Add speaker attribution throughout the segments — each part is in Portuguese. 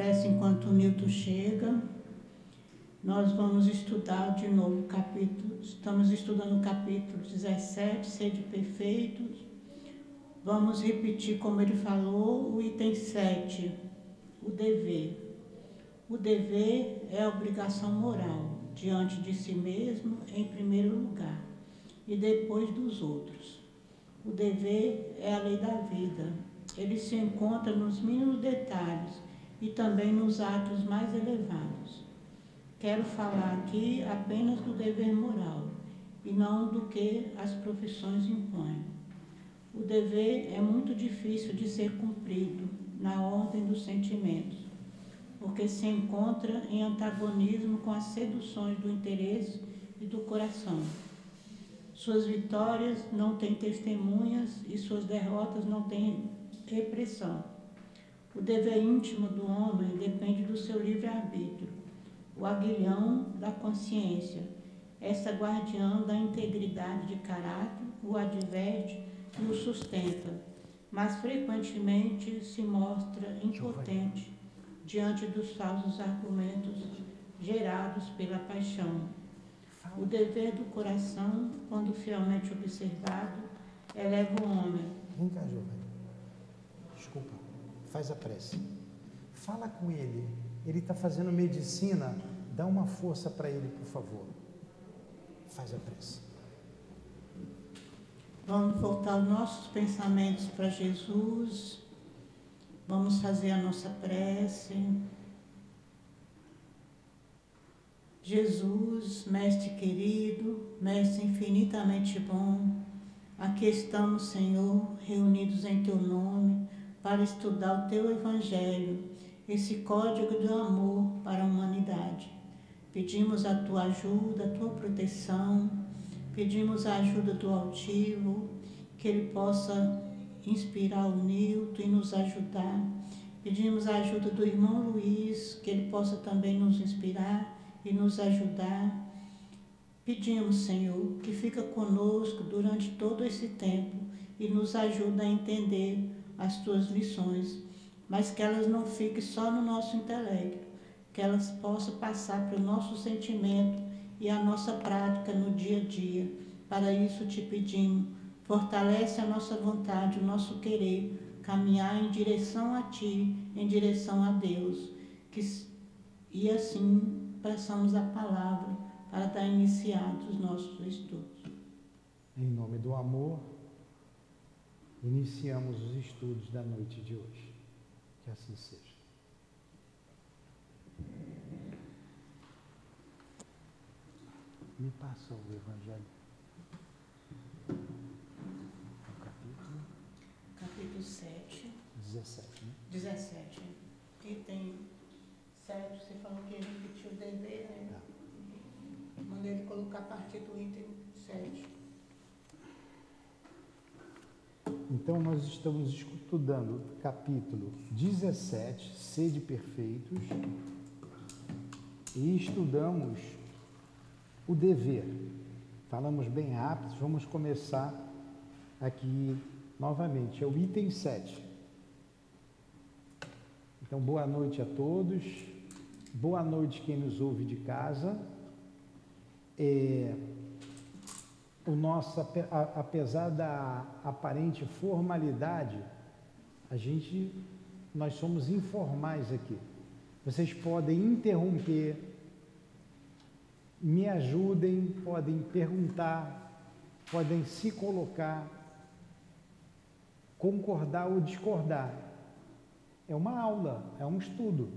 Speaker 1: prece enquanto o Nilton chega. Nós vamos estudar de novo o capítulo, estamos estudando o capítulo 17, Sede Perfeitos. Vamos repetir, como ele falou, o item 7, o dever. O dever é a obrigação moral diante de si mesmo, em primeiro lugar, e depois dos outros. O dever é a lei da vida. Ele se encontra nos mínimos detalhes e também nos atos mais elevados. Quero falar aqui apenas do dever moral e não do que as profissões impõem. O dever é muito difícil de ser cumprido na ordem dos sentimentos, porque se encontra em antagonismo com as seduções do interesse e do coração. Suas vitórias não têm testemunhas e suas derrotas não têm repressão. O dever íntimo do homem depende do seu livre-arbítrio, o aguilhão da consciência, essa guardiã da integridade de caráter, o adverte e o sustenta, mas frequentemente se mostra impotente diante dos falsos argumentos gerados pela paixão. O dever do coração, quando fielmente observado, eleva o homem.
Speaker 2: Vem cá, Giovanni. Desculpa faz a prece. Fala com ele. Ele está fazendo medicina. Dá uma força para ele, por favor. Faz a prece.
Speaker 1: Vamos voltar os nossos pensamentos para Jesus. Vamos fazer a nossa prece. Jesus, Mestre querido, Mestre infinitamente bom, aqui estamos, Senhor, reunidos em Teu nome para estudar o teu Evangelho, esse código do amor para a humanidade. Pedimos a tua ajuda, a tua proteção, pedimos a ajuda do altivo, que ele possa inspirar o Nilton e nos ajudar. Pedimos a ajuda do irmão Luiz, que ele possa também nos inspirar e nos ajudar. Pedimos, Senhor, que fica conosco durante todo esse tempo e nos ajuda a entender as tuas lições, mas que elas não fiquem só no nosso intelecto, que elas possam passar para o nosso sentimento e a nossa prática no dia a dia. Para isso te pedimos, fortalece a nossa vontade, o nosso querer, caminhar em direção a Ti, em direção a Deus. Que, e assim passamos a palavra para dar iniciados os nossos estudos.
Speaker 2: Em nome do amor, iniciamos os estudos da noite de hoje. Que assim seja. Me passa o Evangelho. O capítulo?
Speaker 1: Capítulo 7.
Speaker 2: 17, né?
Speaker 1: 17. Item 7, você falou que repetiu o dever, né?
Speaker 2: Tá.
Speaker 1: Mandei ele colocar a partir do item 7.
Speaker 2: Então, nós estamos estudando capítulo 17, Sede Perfeitos, e estudamos o dever. Falamos bem rápido, vamos começar aqui novamente. É o item 7. Então, boa noite a todos. Boa noite quem nos ouve de casa. É, o nosso, apesar da aparente formalidade, a gente, nós somos informais aqui. Vocês podem interromper, me ajudem, podem perguntar, podem se colocar, concordar ou discordar. É uma aula, é um estudo,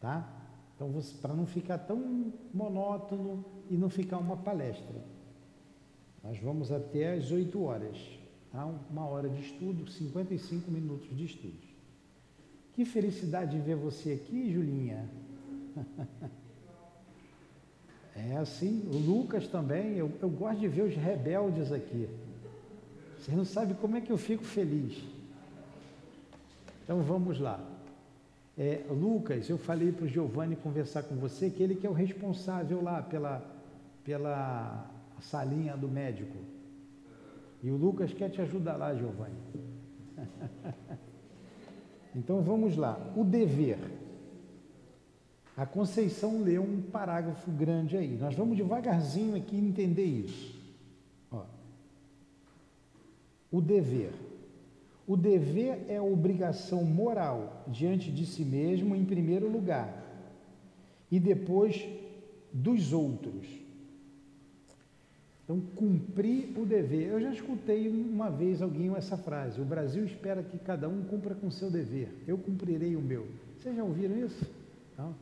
Speaker 2: tá? Então, para não ficar tão monótono e não ficar uma palestra. Nós vamos até às 8 horas. Tá? Uma hora de estudo, 55 minutos de estudo. Que felicidade de ver você aqui, Julinha. É assim, o Lucas também, eu, eu gosto de ver os rebeldes aqui. Vocês não sabem como é que eu fico feliz. Então vamos lá. É, Lucas, eu falei para o Giovanni conversar com você que ele que é o responsável lá pela, pela a salinha do médico. E o Lucas quer te ajudar lá, Giovanni. então vamos lá. O dever. A Conceição leu um parágrafo grande aí. Nós vamos devagarzinho aqui entender isso. Ó. O dever. O dever é a obrigação moral diante de si mesmo, em primeiro lugar, e depois dos outros. Então, cumprir o dever. Eu já escutei uma vez alguém essa frase: o Brasil espera que cada um cumpra com seu dever, eu cumprirei o meu. Vocês já ouviram isso? Não?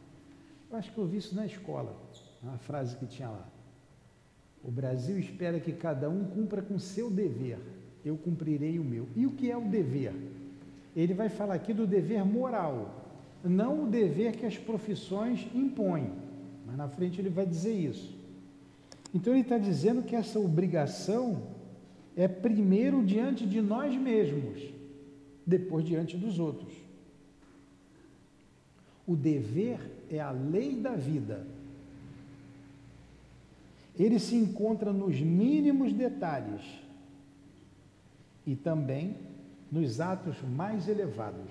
Speaker 2: Eu acho que eu ouvi isso na escola, uma frase que tinha lá. O Brasil espera que cada um cumpra com seu dever, eu cumprirei o meu. E o que é o dever? Ele vai falar aqui do dever moral, não o dever que as profissões impõem, mas na frente ele vai dizer isso. Então ele está dizendo que essa obrigação é primeiro diante de nós mesmos, depois diante dos outros. O dever é a lei da vida. Ele se encontra nos mínimos detalhes e também nos atos mais elevados.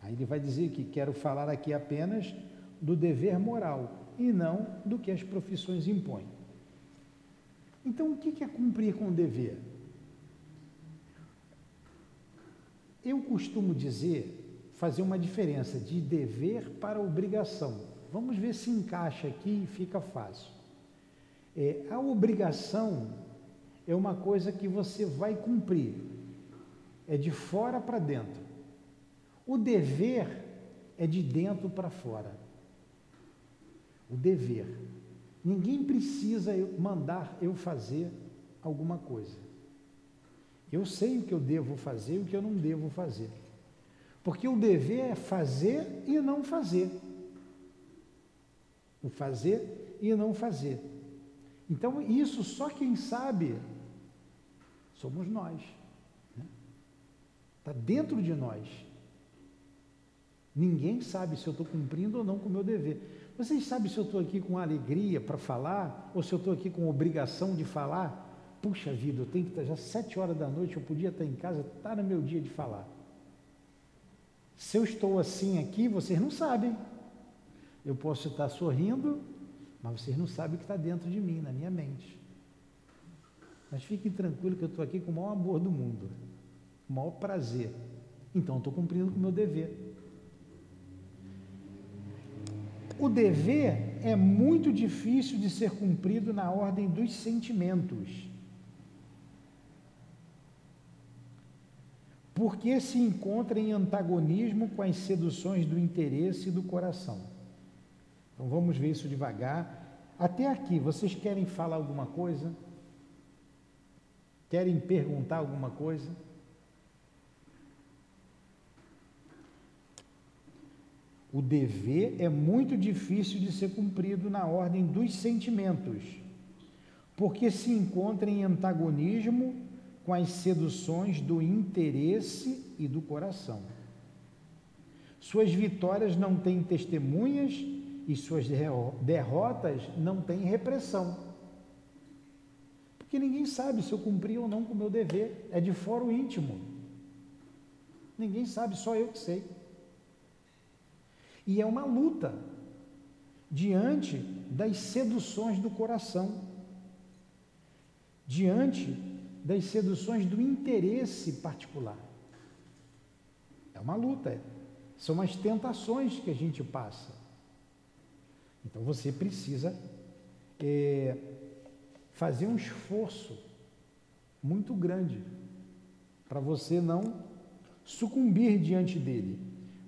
Speaker 2: Aí ele vai dizer que quero falar aqui apenas do dever moral e não do que as profissões impõem. Então, o que é cumprir com o dever? Eu costumo dizer fazer uma diferença de dever para obrigação. Vamos ver se encaixa aqui e fica fácil. É, a obrigação é uma coisa que você vai cumprir, é de fora para dentro. O dever é de dentro para fora. O dever. Ninguém precisa mandar eu fazer alguma coisa. Eu sei o que eu devo fazer e o que eu não devo fazer. Porque o dever é fazer e não fazer. O fazer e não fazer. Então, isso só quem sabe somos nós. Está né? Tá dentro de nós. Ninguém sabe se eu estou cumprindo ou não com o meu dever. Vocês sabem se eu estou aqui com alegria para falar ou se eu estou aqui com obrigação de falar? Puxa vida, eu tenho que estar já sete horas da noite, eu podia estar em casa, está no meu dia de falar. Se eu estou assim aqui, vocês não sabem. Eu posso estar sorrindo, mas vocês não sabem o que está dentro de mim, na minha mente. Mas fiquem tranquilos que eu estou aqui com o maior amor do mundo, o maior prazer. Então, estou cumprindo com o meu dever. O dever é muito difícil de ser cumprido na ordem dos sentimentos. porque se encontra em antagonismo com as seduções do interesse e do coração. Então vamos ver isso devagar. Até aqui, vocês querem falar alguma coisa? Querem perguntar alguma coisa? O dever é muito difícil de ser cumprido na ordem dos sentimentos, porque se encontra em antagonismo com as seduções do interesse e do coração. Suas vitórias não têm testemunhas e suas derrotas não têm repressão. Porque ninguém sabe se eu cumpri ou não com o meu dever, é de fora o íntimo. Ninguém sabe, só eu que sei. E é uma luta diante das seduções do coração, diante das seduções do interesse particular. É uma luta, é. são as tentações que a gente passa. Então você precisa é, fazer um esforço muito grande para você não sucumbir diante dele.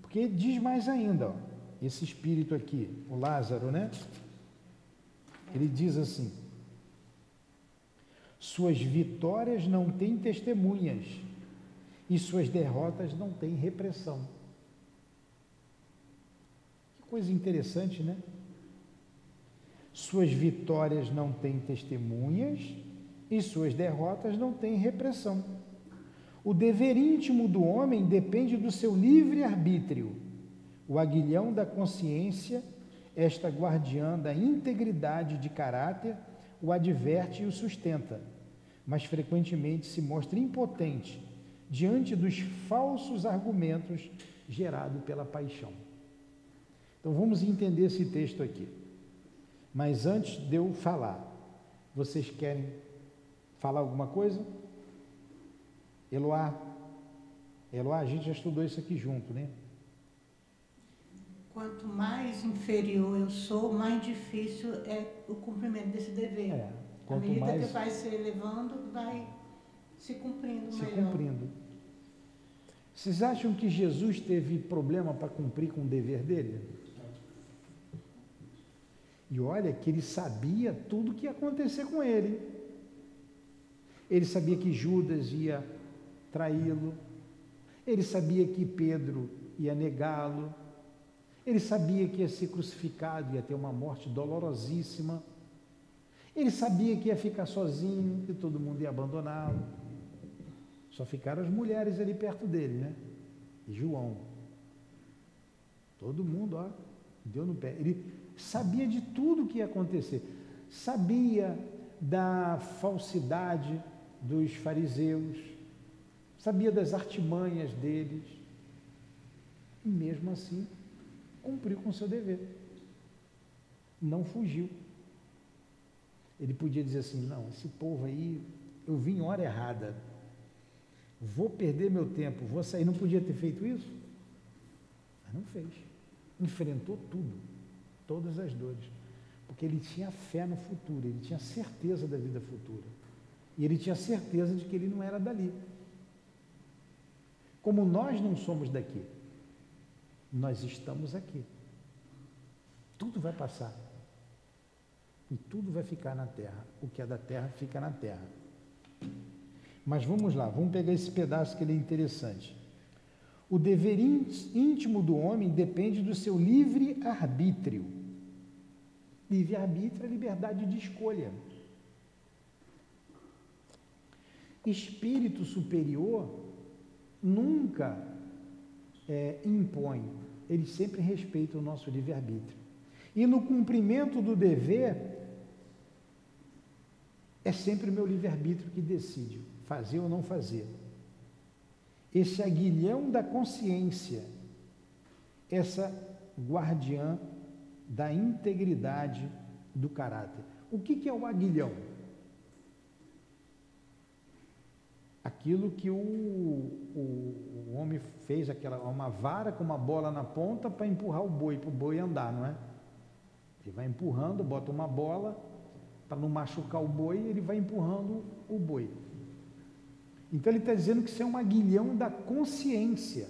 Speaker 2: Porque diz mais ainda, ó, esse espírito aqui, o Lázaro, né? Ele diz assim: suas vitórias não têm testemunhas e suas derrotas não têm repressão. Que coisa interessante, né? Suas vitórias não têm testemunhas e suas derrotas não têm repressão. O dever íntimo do homem depende do seu livre arbítrio. O aguilhão da consciência, esta guardiã da integridade de caráter, o adverte e o sustenta mas frequentemente se mostra impotente diante dos falsos argumentos gerados pela paixão. Então vamos entender esse texto aqui. Mas antes de eu falar, vocês querem falar alguma coisa? Eloá, Eloá, a gente já estudou isso aqui junto, né?
Speaker 1: Quanto mais inferior eu sou, mais difícil é o cumprimento desse dever. É, à medida mais... que vai se elevando, vai se cumprindo
Speaker 2: se
Speaker 1: melhor.
Speaker 2: cumprindo. Vocês acham que Jesus teve problema para cumprir com o dever dele? E olha que ele sabia tudo o que ia acontecer com ele. Ele sabia que Judas ia traí-lo. Ele sabia que Pedro ia negá-lo. Ele sabia que ia ser crucificado, ia ter uma morte dolorosíssima. Ele sabia que ia ficar sozinho, que todo mundo ia abandoná-lo. Só ficaram as mulheres ali perto dele, né? E João. Todo mundo, ó, deu no pé. Ele sabia de tudo o que ia acontecer. Sabia da falsidade dos fariseus, sabia das artimanhas deles, e mesmo assim cumpriu com seu dever. Não fugiu. Ele podia dizer assim: não, esse povo aí, eu vim hora errada, vou perder meu tempo, vou sair. Não podia ter feito isso? Mas não fez. Enfrentou tudo todas as dores, porque ele tinha fé no futuro, ele tinha certeza da vida futura. E ele tinha certeza de que ele não era dali. Como nós não somos daqui, nós estamos aqui. Tudo vai passar. E tudo vai ficar na terra. O que é da terra fica na terra. Mas vamos lá, vamos pegar esse pedaço que ele é interessante. O dever íntimo do homem depende do seu livre arbítrio. Livre arbítrio é liberdade de escolha. Espírito superior nunca é, impõe, ele sempre respeita o nosso livre-arbítrio. E no cumprimento do dever, é sempre o meu livre-arbítrio que decide fazer ou não fazer esse aguilhão da consciência, essa guardiã da integridade do caráter. O que, que é o aguilhão? Aquilo que o, o, o homem fez, aquela, uma vara com uma bola na ponta para empurrar o boi, para o boi andar, não é? Ele vai empurrando, bota uma bola para não machucar o boi, ele vai empurrando o boi. Então ele está dizendo que isso é um aguilhão da consciência.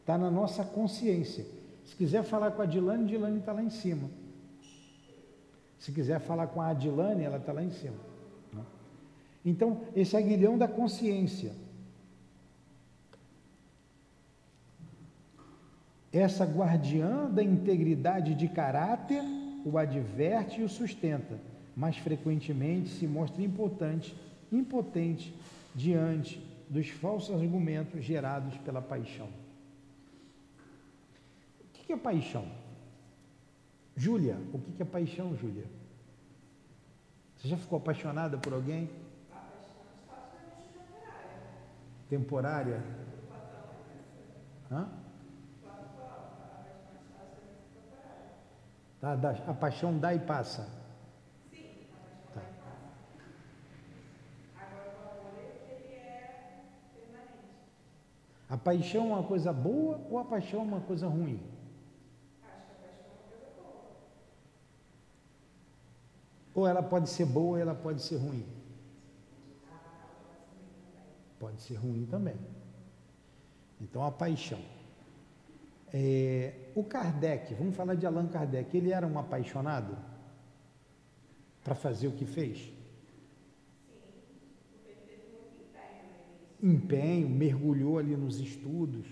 Speaker 2: Está na nossa consciência. Se quiser falar com a Dilane, Dilane está lá em cima. Se quiser falar com a Adilane, ela está lá em cima. Né? Então, esse aguilhão da consciência. Essa guardiã da integridade de caráter o adverte e o sustenta, mas frequentemente se mostra impotente impotente diante dos falsos argumentos gerados pela paixão. O que é paixão? Júlia, o que é paixão, Júlia? Você já ficou apaixonada por alguém? Temporária? Hã? Tá, a paixão dá e passa. A paixão é uma coisa boa ou a paixão é uma coisa ruim? Acho que a paixão é uma coisa boa. Ou ela pode ser boa ou ela pode ser ruim? Pode ser ruim também. Então a paixão. É, o Kardec, vamos falar de Allan Kardec, ele era um apaixonado para fazer o que fez? empenho, mergulhou ali nos estudos.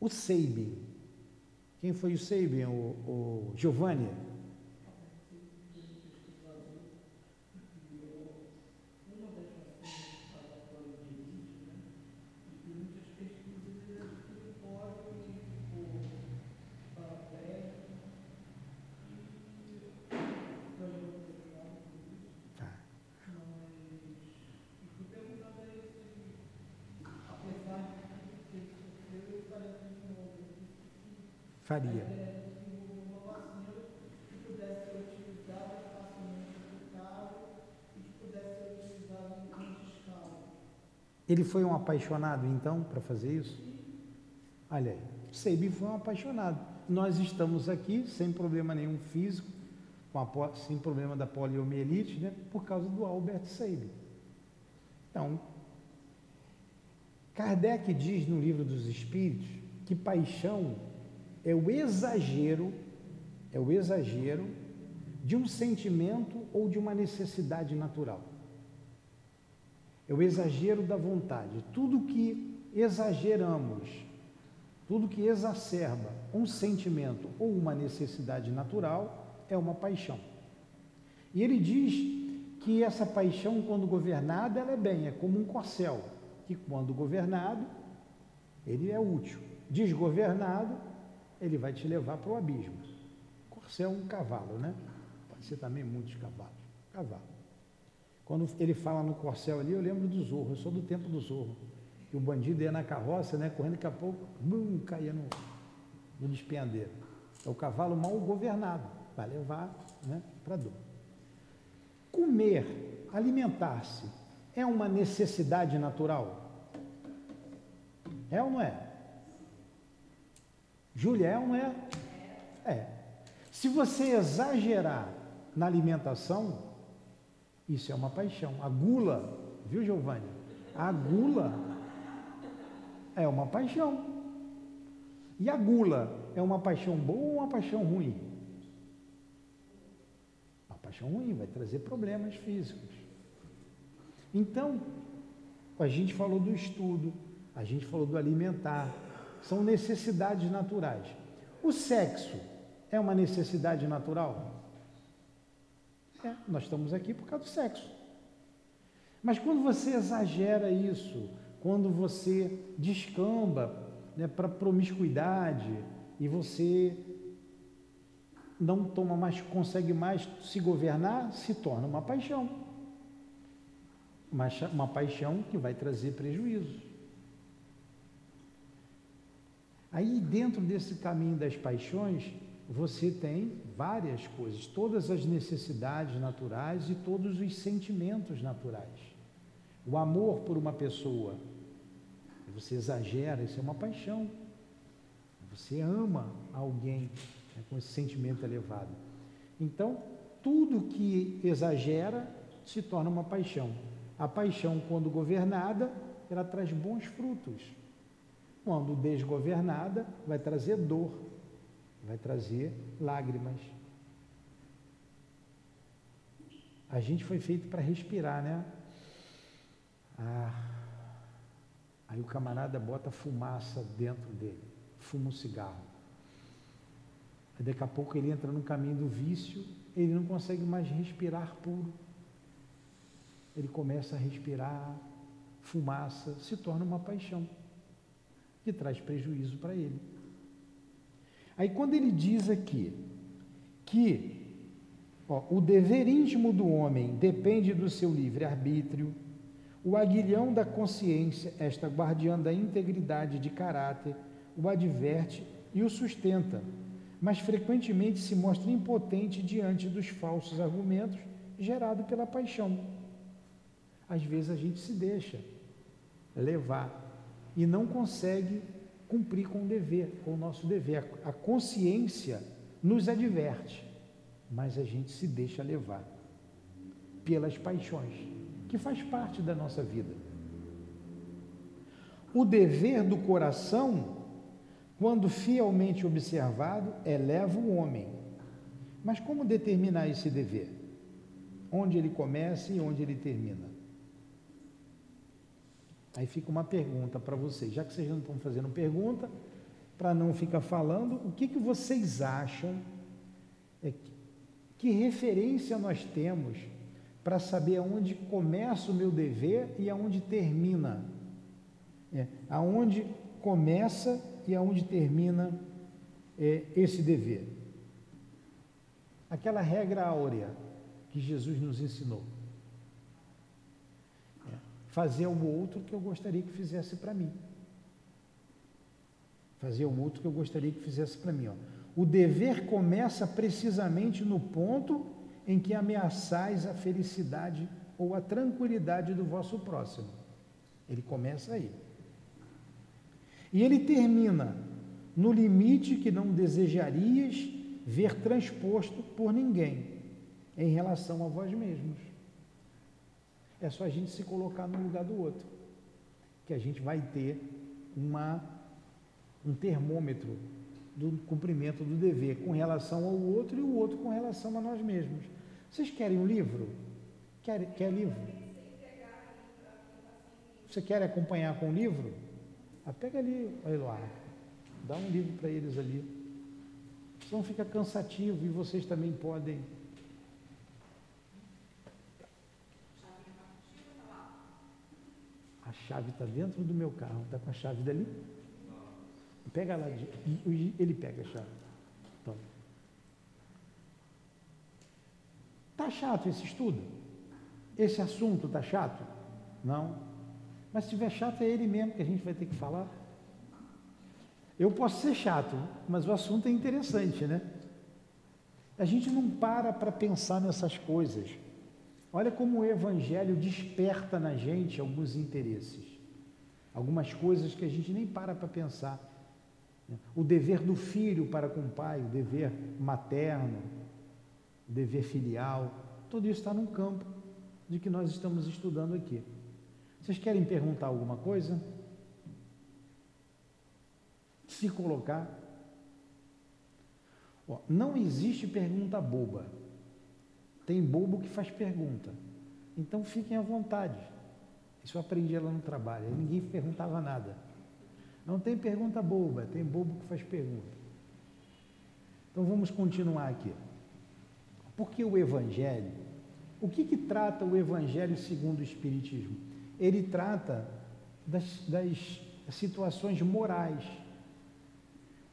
Speaker 2: O Seibin, quem foi o Seibin? O, o Giovanni? Faria. Ele foi um apaixonado então para fazer isso? Olha aí, Seib foi um apaixonado. Nós estamos aqui sem problema nenhum físico, a, sem problema da poliomielite, né, por causa do Albert Seib. Então, Kardec diz no livro dos Espíritos que paixão é o exagero, é o exagero de um sentimento ou de uma necessidade natural. É o exagero da vontade. Tudo que exageramos, tudo que exacerba um sentimento ou uma necessidade natural é uma paixão. E ele diz que essa paixão, quando governada, ela é bem, é como um corcel, que quando governado, ele é útil. Desgovernado, ele vai te levar para o abismo. Corcel é um cavalo, né? Pode ser também muitos cavalos. Cavalo. Quando ele fala no corcel ali, eu lembro do Zorro, eu sou do tempo do Zorro. Que o bandido ia na carroça, né, correndo, daqui a pouco, bum, caía no, no despenhadeiro. É o cavalo mal governado, vai levar né, para dor. Comer, alimentar-se, é uma necessidade natural? É ou não é? Júlia, é ou não é? É. Se você exagerar na alimentação, isso é uma paixão. A gula, viu, Giovanni? A gula é uma paixão. E a gula é uma paixão boa ou uma paixão ruim? Uma paixão ruim, vai trazer problemas físicos. Então, a gente falou do estudo, a gente falou do alimentar, são necessidades naturais. O sexo é uma necessidade natural? É, nós estamos aqui por causa do sexo. Mas quando você exagera isso, quando você descamba né, para promiscuidade e você não toma mais, consegue mais se governar, se torna uma paixão. Uma, uma paixão que vai trazer prejuízo. Aí, dentro desse caminho das paixões, você tem várias coisas, todas as necessidades naturais e todos os sentimentos naturais. O amor por uma pessoa, você exagera, isso é uma paixão. Você ama alguém né, com esse sentimento elevado. Então, tudo que exagera se torna uma paixão. A paixão, quando governada, ela traz bons frutos. Quando desgovernada, vai trazer dor vai trazer lágrimas. A gente foi feito para respirar, né? Ah, aí o camarada bota fumaça dentro dele, fuma um cigarro. Aí daqui a pouco ele entra no caminho do vício, ele não consegue mais respirar puro. Ele começa a respirar fumaça, se torna uma paixão que traz prejuízo para ele. Aí quando ele diz aqui que ó, o dever íntimo do homem depende do seu livre-arbítrio, o aguilhão da consciência, esta guardiã da integridade de caráter, o adverte e o sustenta, mas frequentemente se mostra impotente diante dos falsos argumentos gerados pela paixão. Às vezes a gente se deixa levar e não consegue cumprir com o dever, com o nosso dever. A consciência nos adverte, mas a gente se deixa levar pelas paixões, que faz parte da nossa vida. O dever do coração, quando fielmente observado, eleva o homem. Mas como determinar esse dever? Onde ele começa e onde ele termina? Aí fica uma pergunta para vocês, já que vocês não estão fazendo pergunta, para não ficar falando, o que, que vocês acham, é que, referência nós temos para saber aonde começa o meu dever e aonde termina? É, aonde começa e aonde termina é, esse dever? Aquela regra áurea que Jesus nos ensinou fazer ao outro que eu gostaria que fizesse para mim. fazer um outro que eu gostaria que fizesse para mim. Ó. O dever começa precisamente no ponto em que ameaçais a felicidade ou a tranquilidade do vosso próximo. Ele começa aí. E ele termina no limite que não desejarias ver transposto por ninguém em relação a vós mesmos. É só a gente se colocar no lugar do outro, que a gente vai ter uma, um termômetro do cumprimento do dever com relação ao outro e o outro com relação a nós mesmos. Vocês querem um livro? Quer, quer livro? Você quer acompanhar com o livro? Ah, pega ali, olha lá, dá um livro para eles ali. Senão fica cansativo e vocês também podem. A chave está dentro do meu carro. Está com a chave dali? Pega lá. Ele pega a chave. Então. Tá chato esse estudo? Esse assunto está chato? Não. Mas se estiver chato, é ele mesmo que a gente vai ter que falar. Eu posso ser chato, mas o assunto é interessante, né? A gente não para para pensar nessas coisas. Olha como o Evangelho desperta na gente alguns interesses, algumas coisas que a gente nem para para pensar. O dever do filho para com o pai, o dever materno, o dever filial, tudo isso está num campo de que nós estamos estudando aqui. Vocês querem perguntar alguma coisa? Se colocar. Não existe pergunta boba. Tem bobo que faz pergunta. Então fiquem à vontade. Isso eu aprendi lá no trabalho. Ninguém perguntava nada. Não tem pergunta boba, tem bobo que faz pergunta. Então vamos continuar aqui. Porque o Evangelho, o que, que trata o Evangelho segundo o Espiritismo? Ele trata das, das situações morais.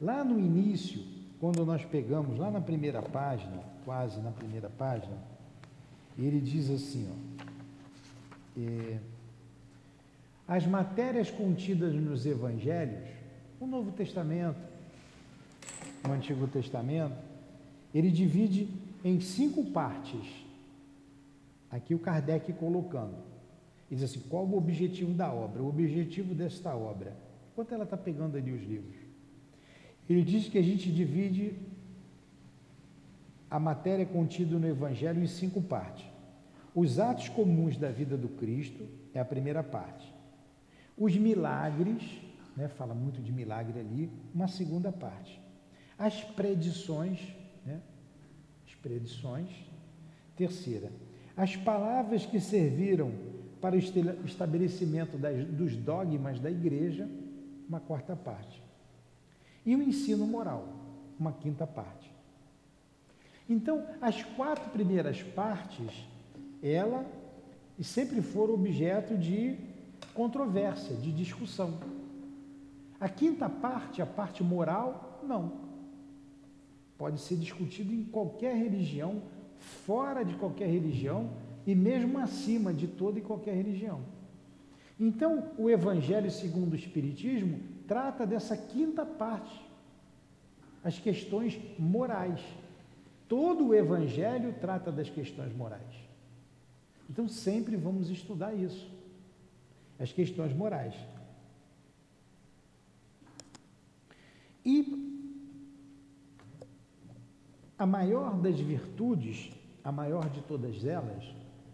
Speaker 2: Lá no início, quando nós pegamos, lá na primeira página, quase na primeira página, ele diz assim, ó, é, as matérias contidas nos evangelhos, o Novo Testamento, o Antigo Testamento, ele divide em cinco partes. Aqui o Kardec colocando. Ele diz assim: qual o objetivo da obra? O objetivo desta obra. Enquanto ela está pegando ali os livros. Ele diz que a gente divide a matéria contida no Evangelho em cinco partes. Os atos comuns da vida do Cristo é a primeira parte. Os milagres, né, fala muito de milagre ali, uma segunda parte. As predições, né, as predições, terceira. As palavras que serviram para o estabelecimento das, dos dogmas da igreja, uma quarta parte. E o ensino moral, uma quinta parte. Então, as quatro primeiras partes, ela sempre foram objeto de controvérsia, de discussão. A quinta parte, a parte moral, não. Pode ser discutido em qualquer religião, fora de qualquer religião e mesmo acima de toda e qualquer religião. Então, o Evangelho segundo o Espiritismo trata dessa quinta parte, as questões morais. Todo o Evangelho trata das questões morais. Então, sempre vamos estudar isso, as questões morais. E a maior das virtudes, a maior de todas elas,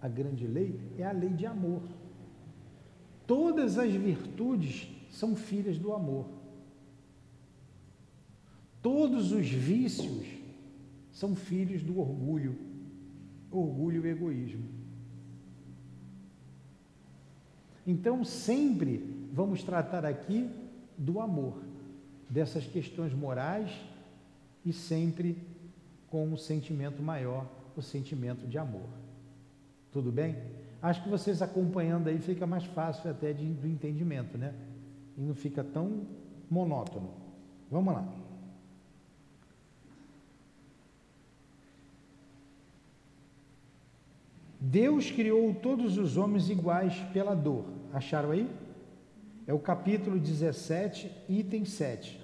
Speaker 2: a grande lei, é a lei de amor. Todas as virtudes são filhas do amor. Todos os vícios são filhos do orgulho, orgulho e egoísmo. Então, sempre vamos tratar aqui do amor, dessas questões morais e sempre com o um sentimento maior, o sentimento de amor. Tudo bem? Acho que vocês acompanhando aí fica mais fácil até de, do entendimento, né? E não fica tão monótono. Vamos lá. Deus criou todos os homens iguais pela dor. Acharam aí? É o capítulo 17, item 7.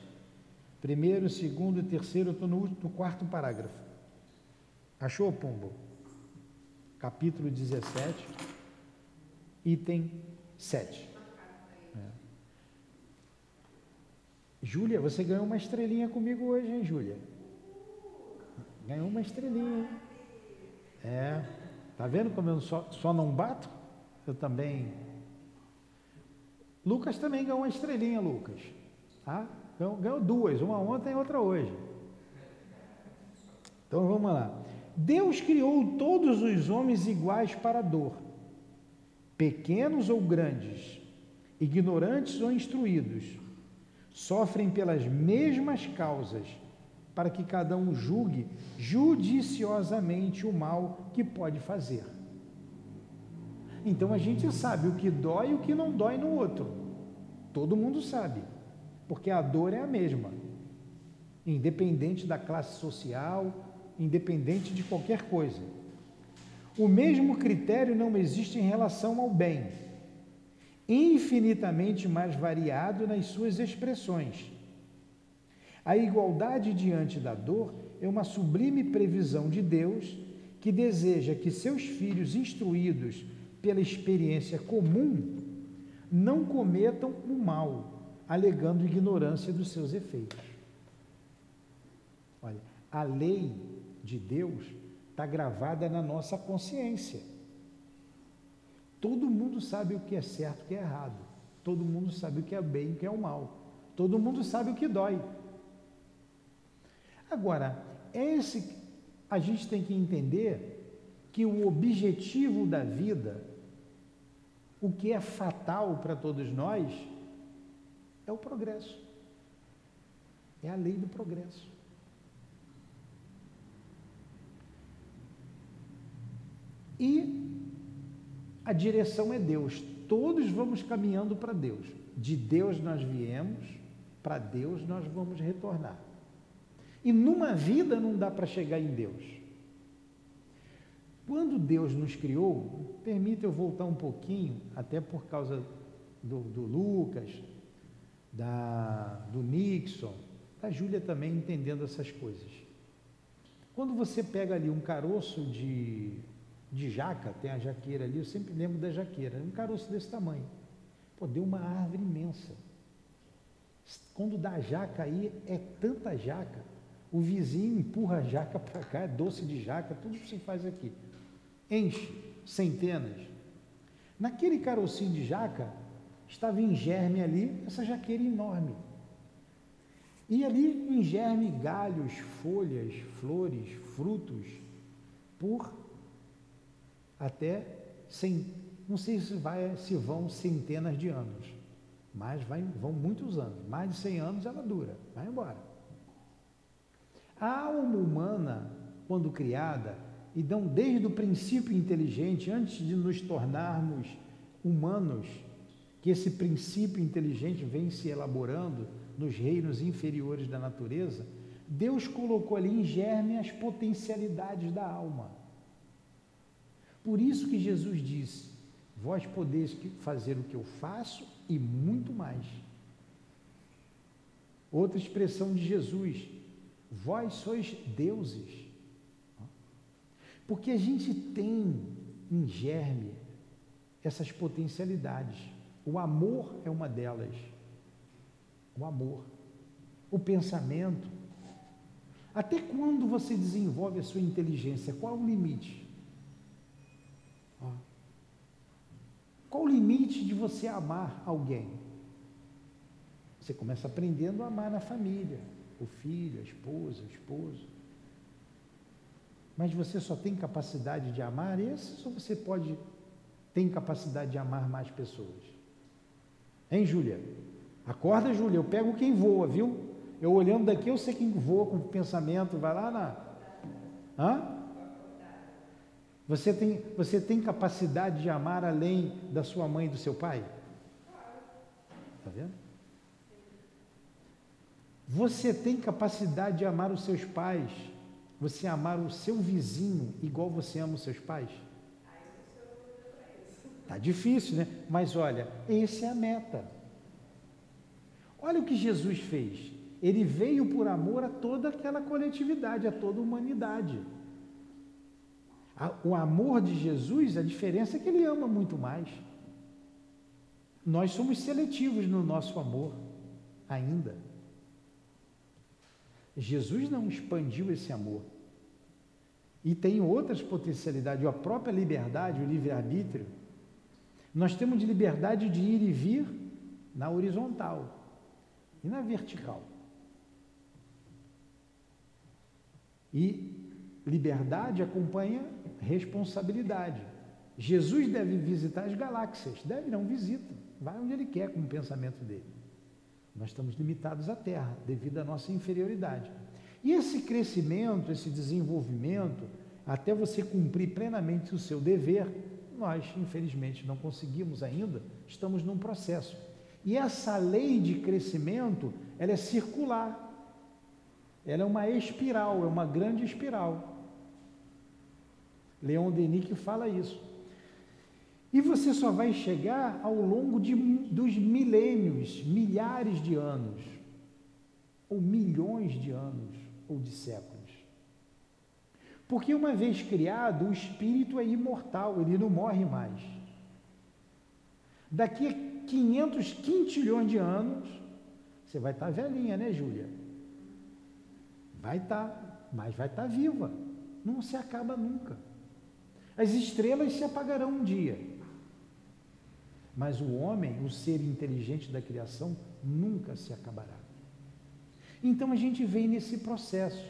Speaker 2: Primeiro, segundo, terceiro, estou no, no quarto parágrafo. Achou, Pombo? Capítulo 17, item 7. É. Júlia, você ganhou uma estrelinha comigo hoje, hein, Júlia? Ganhou uma estrelinha. É. Tá vendo como eu só, só não bato? Eu também. Lucas também ganhou uma estrelinha, Lucas. Tá? Ganhou, ganhou duas, uma ontem e outra hoje. Então vamos lá. Deus criou todos os homens iguais para a dor, pequenos ou grandes, ignorantes ou instruídos, sofrem pelas mesmas causas, para que cada um julgue judiciosamente o mal que pode fazer. Então a gente sabe o que dói e o que não dói no outro. Todo mundo sabe porque a dor é a mesma, independente da classe social, independente de qualquer coisa. O mesmo critério não existe em relação ao bem, infinitamente mais variado nas suas expressões. A igualdade diante da dor é uma sublime previsão de Deus que deseja que seus filhos, instruídos pela experiência comum, não cometam o mal alegando ignorância dos seus efeitos. Olha, a lei de Deus está gravada na nossa consciência. Todo mundo sabe o que é certo e o que é errado. Todo mundo sabe o que é bem e o que é o mal. Todo mundo sabe o que dói. Agora, esse a gente tem que entender que o objetivo da vida, o que é fatal para todos nós, é o progresso. É a lei do progresso. E a direção é Deus. Todos vamos caminhando para Deus. De Deus nós viemos, para Deus nós vamos retornar. E numa vida não dá para chegar em Deus. Quando Deus nos criou, permita eu voltar um pouquinho, até por causa do, do Lucas, da, do Nixon, da Júlia também entendendo essas coisas. Quando você pega ali um caroço de, de jaca, tem a jaqueira ali, eu sempre lembro da jaqueira, um caroço desse tamanho. Pô, deu uma árvore imensa. Quando dá jaca aí, é tanta jaca. O vizinho empurra a jaca para cá, é doce de jaca, tudo que se faz aqui. Enche, centenas. Naquele carocinho de jaca, estava em germe ali essa jaqueira enorme. E ali em germe galhos, folhas, flores, frutos, por até sem, não sei se, vai, se vão centenas de anos, mas vai, vão muitos anos, mais de 100 anos ela dura, vai embora. A alma humana, quando criada, e dão desde o princípio inteligente, antes de nos tornarmos humanos, que esse princípio inteligente vem se elaborando nos reinos inferiores da natureza, Deus colocou ali em germe as potencialidades da alma. Por isso que Jesus disse: Vós podeis fazer o que eu faço e muito mais. Outra expressão de Jesus: Vós sois deuses. Porque a gente tem em germe essas potencialidades. O amor é uma delas. O amor. O pensamento. Até quando você desenvolve a sua inteligência? Qual o limite? Qual o limite de você amar alguém? Você começa aprendendo a amar na família, o filho, a esposa, o esposo. Mas você só tem capacidade de amar esses ou você pode tem capacidade de amar mais pessoas? Hein, Júlia? Acorda, Júlia, eu pego quem voa, viu? Eu olhando daqui, eu sei quem voa com o pensamento, vai lá na. Hã? Você tem, você tem capacidade de amar além da sua mãe e do seu pai? Está vendo? Você tem capacidade de amar os seus pais, você amar o seu vizinho igual você ama os seus pais? Está difícil, né? Mas olha, essa é a meta. Olha o que Jesus fez. ele veio por amor a toda aquela coletividade, a toda a humanidade. O amor de Jesus, a diferença é que ele ama muito mais. Nós somos seletivos no nosso amor, ainda. Jesus não expandiu esse amor. E tem outras potencialidades, a própria liberdade, o livre-arbítrio. Nós temos de liberdade de ir e vir na horizontal e na vertical. E liberdade acompanha responsabilidade. Jesus deve visitar as galáxias, deve não visita, vai onde ele quer com o pensamento dele. Nós estamos limitados à Terra devido à nossa inferioridade. E esse crescimento, esse desenvolvimento, até você cumprir plenamente o seu dever, nós, infelizmente, não conseguimos ainda, estamos num processo. E essa lei de crescimento, ela é circular. Ela é uma espiral, é uma grande espiral. Leon Denis que fala isso. E você só vai chegar ao longo de, dos milênios, milhares de anos, ou milhões de anos, ou de séculos. Porque uma vez criado, o espírito é imortal, ele não morre mais. Daqui a 500 quintilhões de anos, você vai estar velhinha, né, Júlia? Vai estar, mas vai estar viva. Não se acaba nunca. As estrelas se apagarão um dia. Mas o homem, o ser inteligente da criação, nunca se acabará. Então a gente vem nesse processo.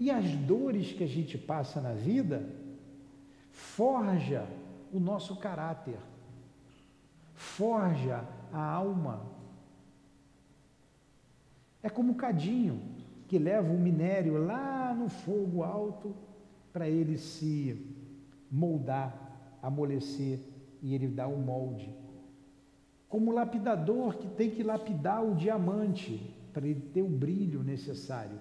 Speaker 2: E as dores que a gente passa na vida forja o nosso caráter, forja a alma. É como o cadinho que leva o minério lá no fogo alto para ele se moldar, amolecer e ele dá o um molde. Como lapidador que tem que lapidar o diamante para ele ter o brilho necessário.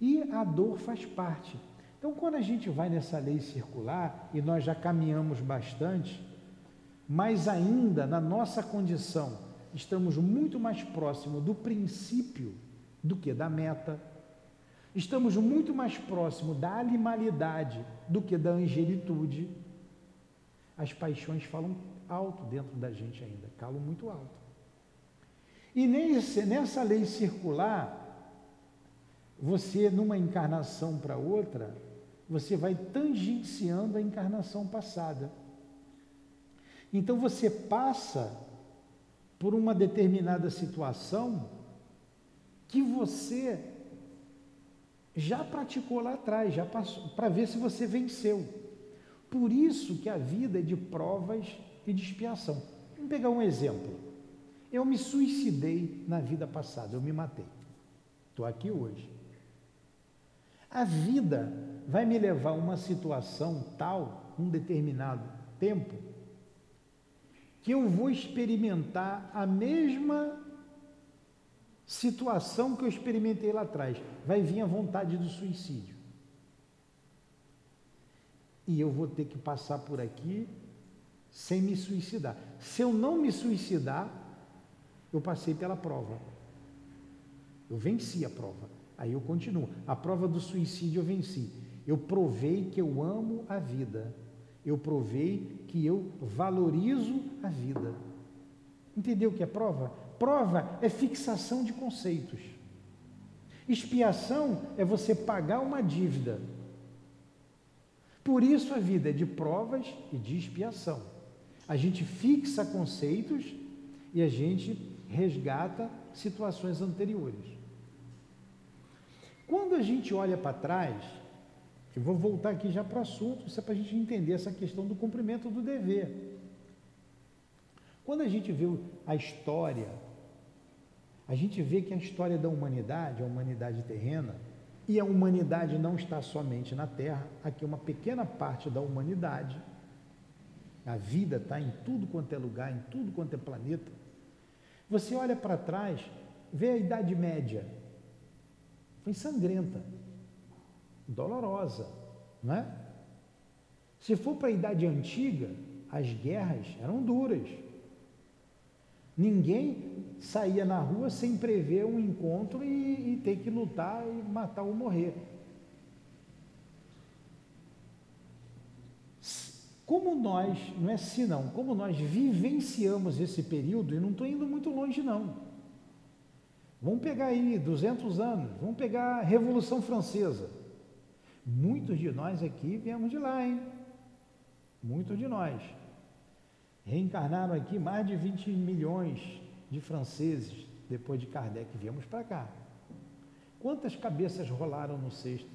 Speaker 2: E a dor faz parte. Então, quando a gente vai nessa lei circular, e nós já caminhamos bastante, mas ainda na nossa condição, estamos muito mais próximo do princípio do que da meta. Estamos muito mais próximo da animalidade do que da angelitude. As paixões falam alto dentro da gente ainda, calam muito alto. E nesse, nessa lei circular, você, numa encarnação para outra, você vai tangenciando a encarnação passada. Então você passa por uma determinada situação que você já praticou lá atrás, já passou, para ver se você venceu. Por isso que a vida é de provas e de expiação. Vamos pegar um exemplo. Eu me suicidei na vida passada, eu me matei. Estou aqui hoje. A vida vai me levar a uma situação tal, um determinado tempo, que eu vou experimentar a mesma situação que eu experimentei lá atrás. Vai vir a vontade do suicídio. E eu vou ter que passar por aqui sem me suicidar. Se eu não me suicidar, eu passei pela prova. Eu venci a prova. Aí eu continuo. A prova do suicídio eu venci. Eu provei que eu amo a vida. Eu provei que eu valorizo a vida. Entendeu o que é prova? Prova é fixação de conceitos. Expiação é você pagar uma dívida. Por isso a vida é de provas e de expiação. A gente fixa conceitos e a gente resgata situações anteriores. Quando a gente olha para trás, eu vou voltar aqui já para o assunto, isso é para a gente entender essa questão do cumprimento do dever. Quando a gente vê a história, a gente vê que a história da humanidade, a humanidade terrena, e a humanidade não está somente na Terra, aqui uma pequena parte da humanidade, a vida está em tudo quanto é lugar, em tudo quanto é planeta. Você olha para trás, vê a Idade Média, foi sangrenta, dolorosa, não é? Se for para a Idade Antiga, as guerras eram duras. Ninguém saía na rua sem prever um encontro e, e ter que lutar e matar ou morrer. Como nós, não é se não, como nós vivenciamos esse período, e não estou indo muito longe não. Vamos pegar aí 200 anos, vamos pegar a Revolução Francesa. Muitos de nós aqui viemos de lá, hein? Muitos de nós. Reencarnaram aqui mais de 20 milhões de franceses depois de Kardec. Viemos para cá. Quantas cabeças rolaram no cesto?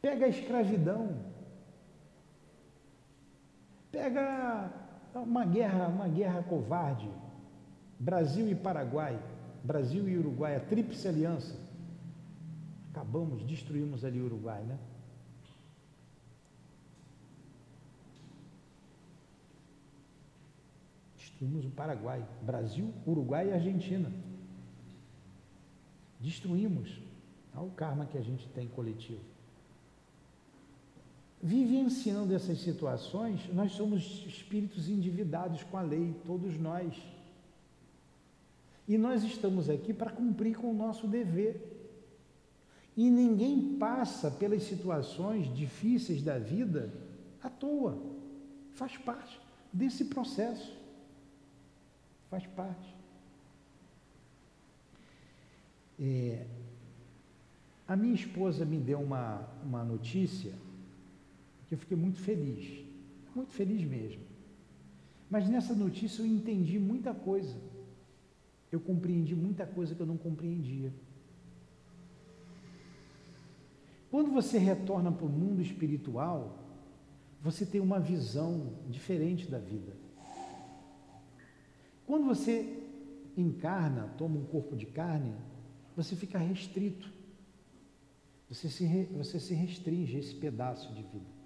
Speaker 2: Pega a escravidão. Pega uma guerra, uma guerra covarde. Brasil e Paraguai, Brasil e Uruguai, a tríplice aliança. Acabamos, destruímos ali o Uruguai, né? Destruímos o Paraguai, Brasil, Uruguai e Argentina. Destruímos. Olha o karma que a gente tem coletivo. Vivenciando essas situações, nós somos espíritos endividados com a lei, todos nós. E nós estamos aqui para cumprir com o nosso dever. E ninguém passa pelas situações difíceis da vida à toa. Faz parte desse processo. Faz parte. É, a minha esposa me deu uma, uma notícia que eu fiquei muito feliz, muito feliz mesmo. Mas nessa notícia eu entendi muita coisa. Eu compreendi muita coisa que eu não compreendia. Quando você retorna para o mundo espiritual, você tem uma visão diferente da vida. Quando você encarna, toma um corpo de carne, você fica restrito. Você se, você se restringe a esse pedaço de vida.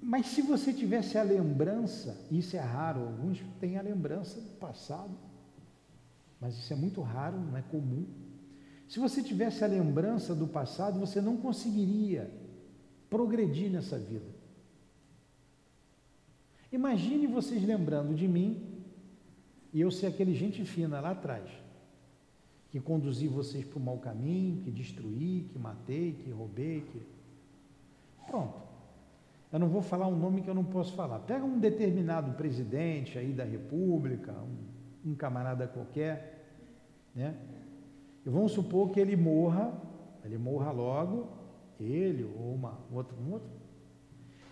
Speaker 2: Mas se você tivesse a lembrança, isso é raro, alguns têm a lembrança do passado, mas isso é muito raro, não é comum. Se você tivesse a lembrança do passado, você não conseguiria progredir nessa vida. Imagine vocês lembrando de mim e eu ser aquele gente fina lá atrás, que conduzi vocês para o mau caminho, que destruí, que matei, que roubei, que. Pronto. Eu não vou falar um nome que eu não posso falar. Pega um determinado presidente aí da República, um, um camarada qualquer, né? E vamos supor que ele morra, ele morra logo, ele ou uma um outro,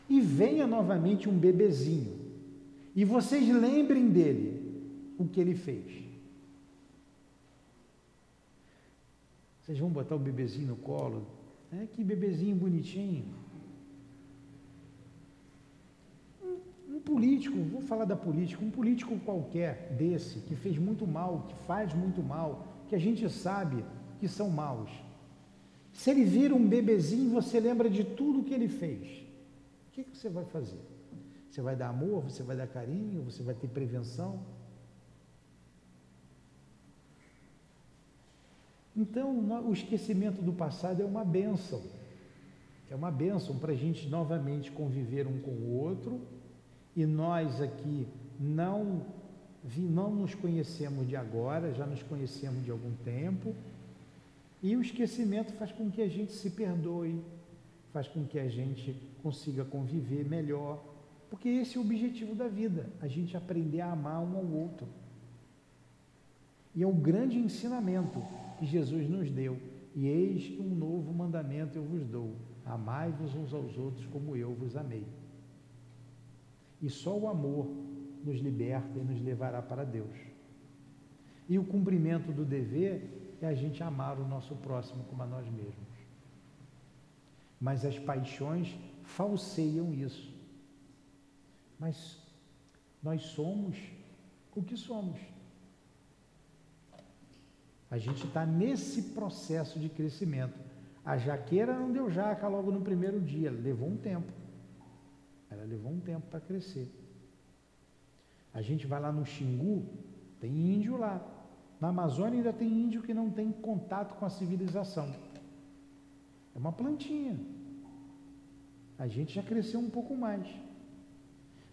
Speaker 2: e venha novamente um bebezinho, e vocês lembrem dele, o que ele fez. Vocês vão botar o bebezinho no colo? É, que bebezinho bonitinho. Um, um político, vou falar da política, um político qualquer desse, que fez muito mal, que faz muito mal, que a gente sabe que são maus. Se ele vira um bebezinho, você lembra de tudo que ele fez que, que você vai fazer? Você vai dar amor, você vai dar carinho, você vai ter prevenção? Então, o esquecimento do passado é uma benção. É uma benção para a gente novamente conviver um com o outro e nós aqui não, não nos conhecemos de agora, já nos conhecemos de algum tempo. E o esquecimento faz com que a gente se perdoe, faz com que a gente consiga conviver melhor, porque esse é o objetivo da vida, a gente aprender a amar um ao outro. E é um grande ensinamento que Jesus nos deu. E eis que um novo mandamento eu vos dou: amai-vos uns aos outros como eu vos amei. E só o amor nos liberta e nos levará para Deus. E o cumprimento do dever é a gente amar o nosso próximo como a nós mesmos mas as paixões falseiam isso. Mas nós somos o que somos. A gente está nesse processo de crescimento. A jaqueira não deu jaca logo no primeiro dia, levou um tempo. Ela levou um tempo para crescer. A gente vai lá no Xingu, tem índio lá. Na Amazônia ainda tem índio que não tem contato com a civilização. É uma plantinha. A gente já cresceu um pouco mais.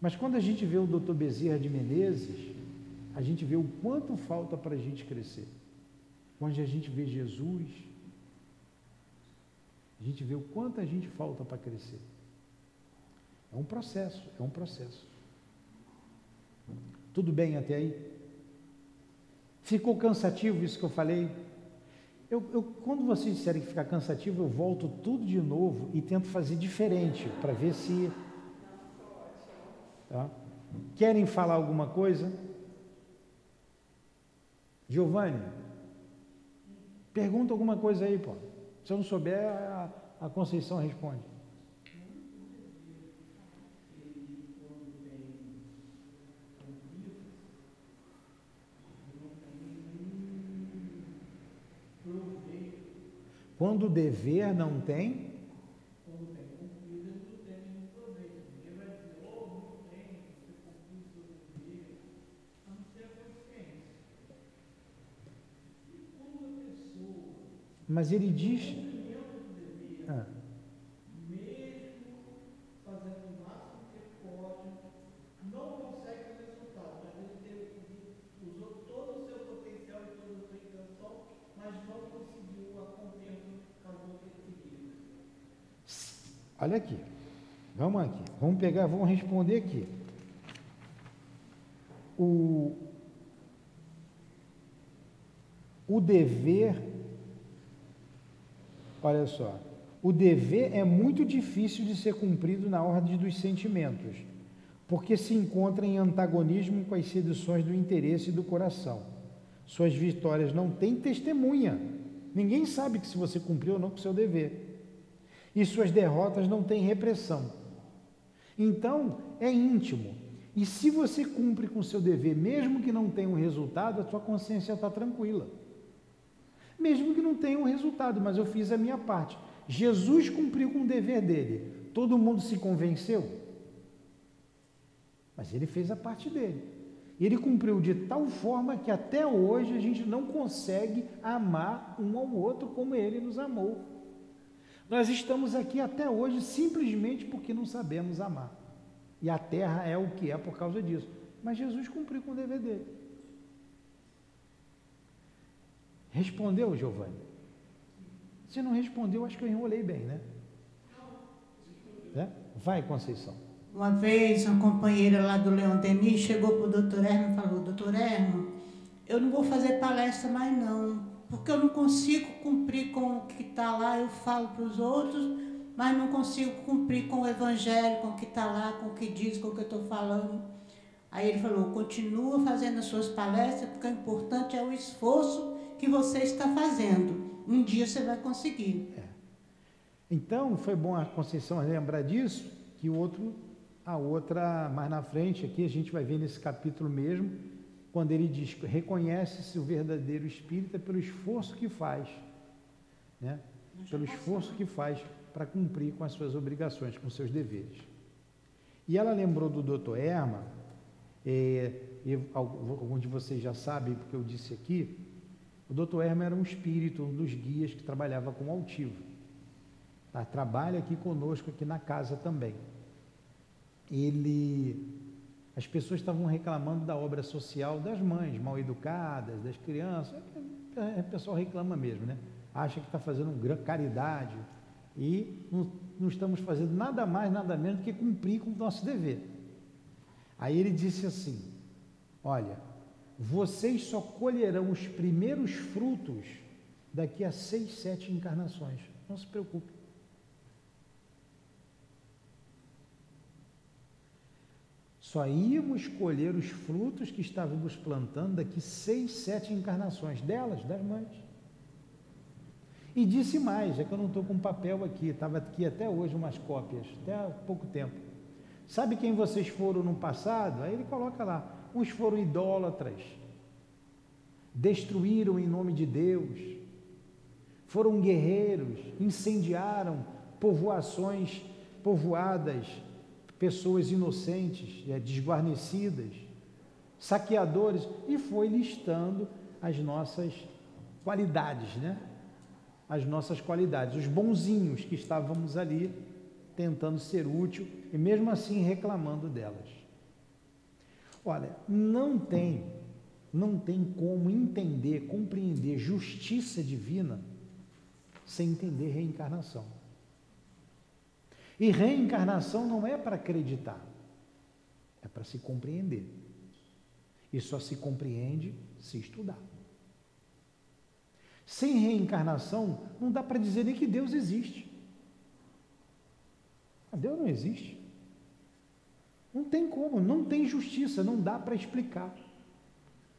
Speaker 2: Mas quando a gente vê o doutor Bezerra de Menezes, a gente vê o quanto falta para a gente crescer. Quando a gente vê Jesus, a gente vê o quanto a gente falta para crescer. É um processo, é um processo. Tudo bem até aí? Ficou cansativo isso que eu falei? Eu, eu, quando vocês disserem que ficar cansativo, eu volto tudo de novo e tento fazer diferente para ver se. Tá? Querem falar alguma coisa? Giovanni, pergunta alguma coisa aí, pô. Se eu não souber, a, a Conceição responde. Quando o dever não tem. Quando tem cumprido, ele não tem nenhum proveito. Ninguém vai dizer, oh, não tem, você cumpriu o seu dever. A não ser a consciência. E quando a pessoa. Mas ele diz. Ah. Olha aqui. Vamos aqui. Vamos pegar, vamos responder aqui. O, o dever, olha só, o dever é muito difícil de ser cumprido na ordem dos sentimentos, porque se encontra em antagonismo com as seduções do interesse e do coração. Suas vitórias não têm testemunha. Ninguém sabe que se você cumpriu ou não com o seu dever e suas derrotas não têm repressão. Então, é íntimo. E se você cumpre com seu dever, mesmo que não tenha um resultado, a sua consciência está tranquila. Mesmo que não tenha um resultado, mas eu fiz a minha parte. Jesus cumpriu com o dever dele. Todo mundo se convenceu? Mas ele fez a parte dele. Ele cumpriu de tal forma que até hoje a gente não consegue amar um ao outro como ele nos amou. Nós estamos aqui até hoje simplesmente porque não sabemos amar. E a terra é o que é por causa disso. Mas Jesus cumpriu com o dever dele. Respondeu, Giovanni? Se não respondeu, acho que eu enrolei bem, né? É? Vai, Conceição.
Speaker 1: Uma vez, uma companheira lá do Leão Denis chegou para o doutor Hermo e falou: Doutor Hermo, eu não vou fazer palestra mais não porque eu não consigo cumprir com o que está lá, eu falo para os outros, mas não consigo cumprir com o evangelho, com o que está lá, com o que diz, com o que eu estou falando. Aí ele falou: continua fazendo as suas palestras, porque o importante é o esforço que você está fazendo. Um dia você vai conseguir. É.
Speaker 2: Então, foi bom a Conceição lembrar disso, que o outro, a outra, mais na frente, aqui a gente vai ver nesse capítulo mesmo, quando ele diz reconhece-se o verdadeiro espírita pelo esforço que faz, né? pelo esforço que faz para cumprir com as suas obrigações, com seus deveres. E ela lembrou do Dr. Erma, é, algum de vocês já sabe, porque eu disse aqui, o Dr. Erma era um espírito, um dos guias que trabalhava com altivo. Tá? Trabalha aqui conosco, aqui na casa também. Ele as pessoas estavam reclamando da obra social das mães mal educadas, das crianças. É, o pessoal reclama mesmo, né? Acha que está fazendo caridade e não, não estamos fazendo nada mais, nada menos do que cumprir com o nosso dever. Aí ele disse assim: Olha, vocês só colherão os primeiros frutos daqui a seis, sete encarnações. Não se preocupe. Só íamos colher os frutos que estávamos plantando daqui seis, sete encarnações delas, das mães. E disse mais, é que eu não estou com papel aqui, estava aqui até hoje umas cópias, até há pouco tempo. Sabe quem vocês foram no passado? Aí ele coloca lá, uns foram idólatras, destruíram em nome de Deus, foram guerreiros, incendiaram povoações povoadas, pessoas inocentes, é, desguarnecidas, saqueadores, e foi listando as nossas qualidades, né? As nossas qualidades, os bonzinhos que estávamos ali tentando ser útil e mesmo assim reclamando delas. Olha, não tem não tem como entender, compreender justiça divina sem entender reencarnação. E reencarnação não é para acreditar, é para se compreender. E só se compreende se estudar. Sem reencarnação, não dá para dizer nem que Deus existe. Deus não existe. Não tem como, não tem justiça, não dá para explicar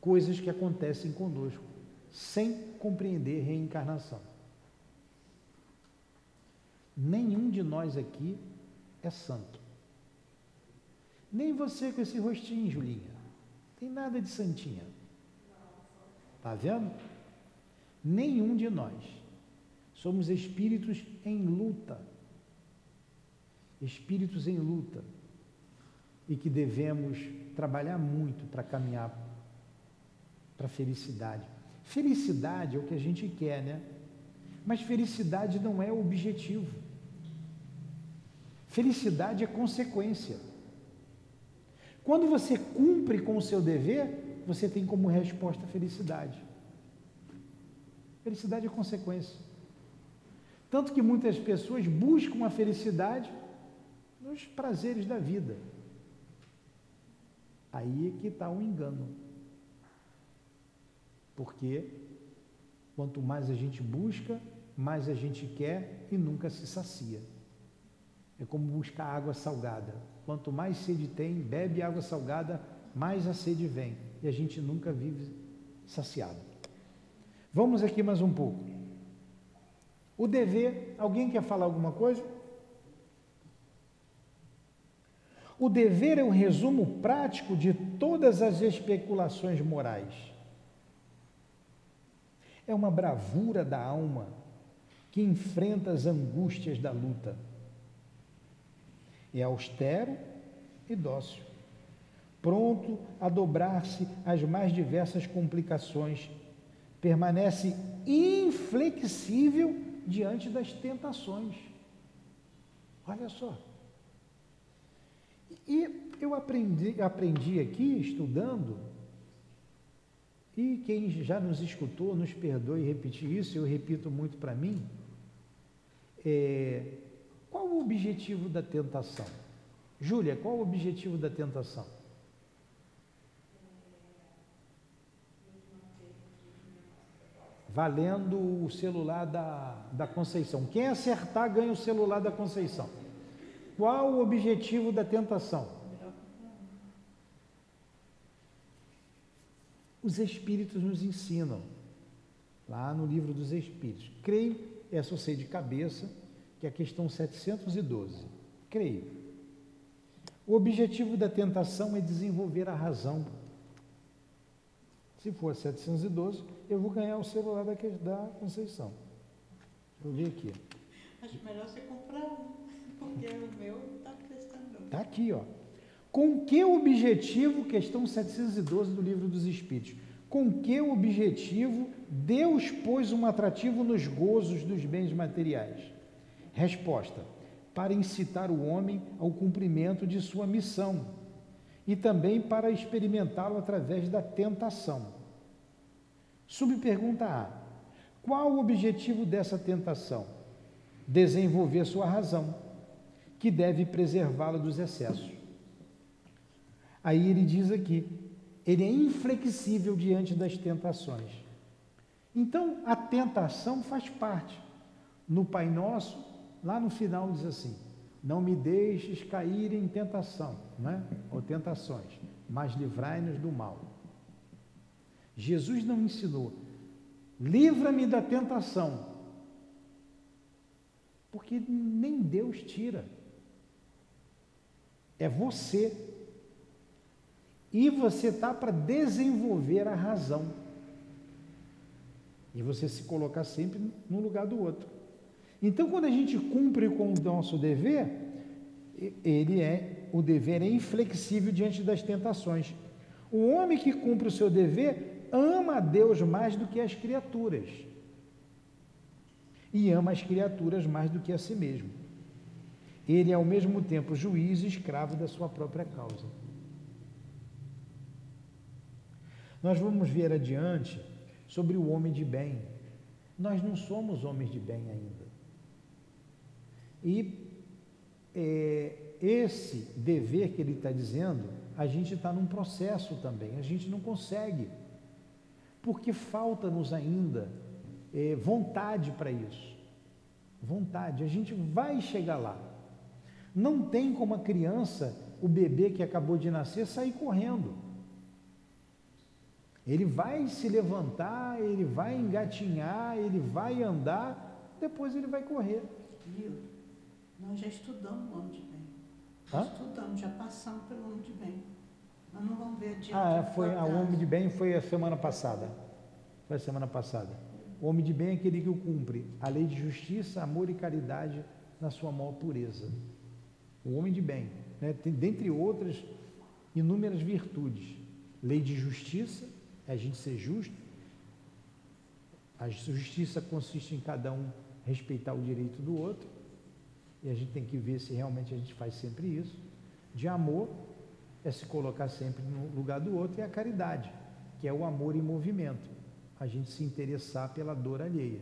Speaker 2: coisas que acontecem conosco sem compreender reencarnação. Nenhum de nós aqui é santo. Nem você com esse rostinho, Julinha. Tem nada de santinha. Tá vendo? Nenhum de nós. Somos espíritos em luta. Espíritos em luta. E que devemos trabalhar muito para caminhar para a felicidade. Felicidade é o que a gente quer, né? Mas felicidade não é o objetivo. Felicidade é consequência. Quando você cumpre com o seu dever, você tem como resposta felicidade. Felicidade é consequência. Tanto que muitas pessoas buscam a felicidade nos prazeres da vida. Aí é que está o um engano. Porque quanto mais a gente busca, mais a gente quer e nunca se sacia. É como buscar água salgada. Quanto mais sede tem, bebe água salgada, mais a sede vem. E a gente nunca vive saciado. Vamos aqui mais um pouco. O dever, alguém quer falar alguma coisa? O dever é um resumo prático de todas as especulações morais. É uma bravura da alma que enfrenta as angústias da luta. É austero e dócil, pronto a dobrar-se às mais diversas complicações, permanece inflexível diante das tentações. Olha só. E eu aprendi, aprendi aqui, estudando, e quem já nos escutou, nos perdoe repetir isso, eu repito muito para mim, é, qual o objetivo da tentação? Júlia, qual o objetivo da tentação? Valendo o celular da, da Conceição. Quem acertar ganha o celular da Conceição. Qual o objetivo da tentação? Os Espíritos nos ensinam, lá no livro dos Espíritos. Creio, essa eu sei de cabeça, que é a questão 712. Creio. O objetivo da tentação é desenvolver a razão. Se for 712, eu vou ganhar o celular da, da Conceição. Deixa eu ver aqui.
Speaker 1: Acho melhor você comprar um. Porque o meu está prestando.
Speaker 2: Está aqui, ó. Com que objetivo, questão 712 do Livro dos Espíritos, com que objetivo Deus pôs um atrativo nos gozos dos bens materiais? Resposta: para incitar o homem ao cumprimento de sua missão e também para experimentá-lo através da tentação. Subpergunta A: qual o objetivo dessa tentação? Desenvolver sua razão que deve preservá-lo dos excessos. Aí ele diz aqui, ele é inflexível diante das tentações. Então, a tentação faz parte. No Pai Nosso, lá no final diz assim: Não me deixes cair em tentação, né? ou tentações, mas livrai-nos do mal. Jesus não ensinou, livra-me da tentação, porque nem Deus tira é você. E você está para desenvolver a razão. E você se colocar sempre no lugar do outro. Então, quando a gente cumpre com o nosso dever, ele é o dever é inflexível diante das tentações. O homem que cumpre o seu dever ama a Deus mais do que as criaturas. E ama as criaturas mais do que a si mesmo. Ele é ao mesmo tempo juiz e escravo da sua própria causa. Nós vamos ver adiante sobre o homem de bem. Nós não somos homens de bem ainda. E é, esse dever que ele está dizendo, a gente está num processo também, a gente não consegue, porque falta-nos ainda é, vontade para isso. Vontade, a gente vai chegar lá. Não tem como a criança, o bebê que acabou de nascer, sair correndo. Ele vai se levantar, ele vai engatinhar, ele vai andar, depois ele vai correr.
Speaker 1: Viu? Nós já estudamos o ano de bem. Já Hã? estudamos, já passamos pelo ano de bem. Nós não vamos ver
Speaker 2: dia Ah, foi, a, o homem de bem foi a semana passada. Foi a semana passada. O homem de bem é aquele que o cumpre a lei de justiça, amor e caridade na sua maior pureza. O homem de bem, né? Tem, dentre outras inúmeras virtudes. Lei de justiça, é a gente ser justo. A justiça consiste em cada um respeitar o direito do outro. E a gente tem que ver se realmente a gente faz sempre isso. De amor é se colocar sempre no lugar do outro, e a caridade, que é o amor em movimento, a gente se interessar pela dor alheia.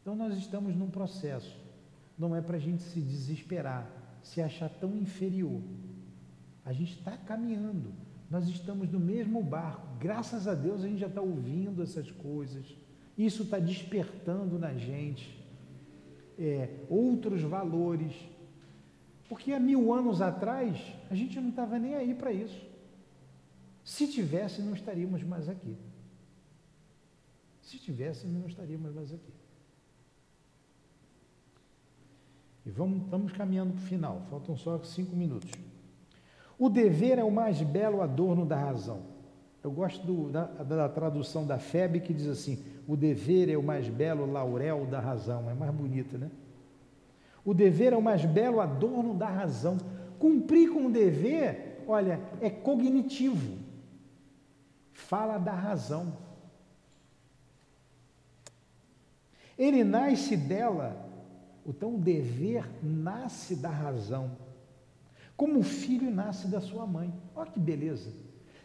Speaker 2: Então nós estamos num processo, não é para a gente se desesperar, se achar tão inferior. A gente está caminhando, nós estamos no mesmo barco. Graças a Deus a gente já está ouvindo essas coisas. Isso está despertando na gente é, outros valores. Porque há mil anos atrás a gente não estava nem aí para isso. Se tivesse, não estaríamos mais aqui. Se tivesse, não estaríamos mais aqui. E vamos, estamos caminhando para o final, faltam só cinco minutos. O dever é o mais belo adorno da razão. Eu gosto do, da, da, tradução da FEB que diz assim: o dever é o mais belo laurel da razão. É mais bonita, né? O dever é o mais belo adorno da razão. Cumprir com o dever, olha, é cognitivo. Fala da razão. Ele nasce dela, então o dever nasce da razão como o filho nasce da sua mãe. Olha que beleza.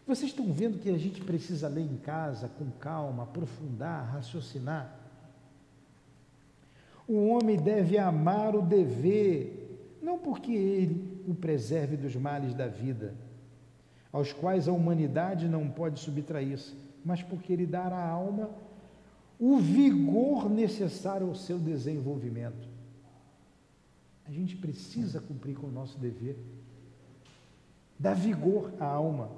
Speaker 2: Vocês estão vendo que a gente precisa ler em casa com calma, aprofundar, raciocinar. O homem deve amar o dever, não porque ele o preserve dos males da vida, aos quais a humanidade não pode subtrair-se, mas porque ele dá à alma o vigor necessário ao seu desenvolvimento. A gente precisa cumprir com o nosso dever dá vigor à alma.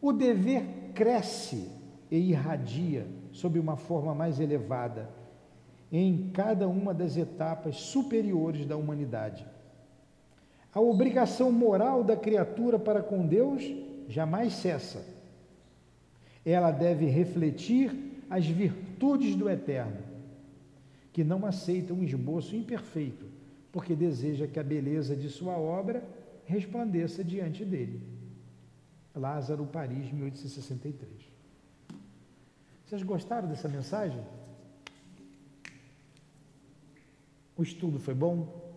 Speaker 2: O dever cresce e irradia sob uma forma mais elevada em cada uma das etapas superiores da humanidade. A obrigação moral da criatura para com Deus jamais cessa. Ela deve refletir as virtudes do Eterno, que não aceita um esboço imperfeito, porque deseja que a beleza de sua obra resplandeça diante dele. Lázaro, Paris, 1863. Vocês gostaram dessa mensagem? O estudo foi bom?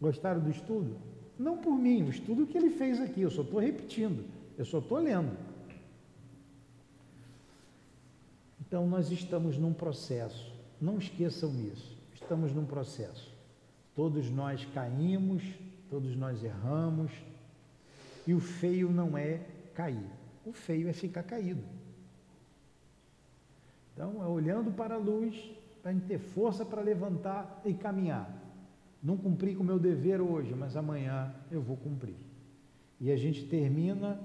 Speaker 2: Gostaram do estudo? Não por mim, o estudo que ele fez aqui, eu só estou repetindo, eu só estou lendo. Então, nós estamos num processo, não esqueçam isso, estamos num processo. Todos nós caímos, Todos nós erramos. E o feio não é cair. O feio é ficar caído. Então, é olhando para a luz, para a gente ter força para levantar e caminhar. Não cumpri com o meu dever hoje, mas amanhã eu vou cumprir. E a gente termina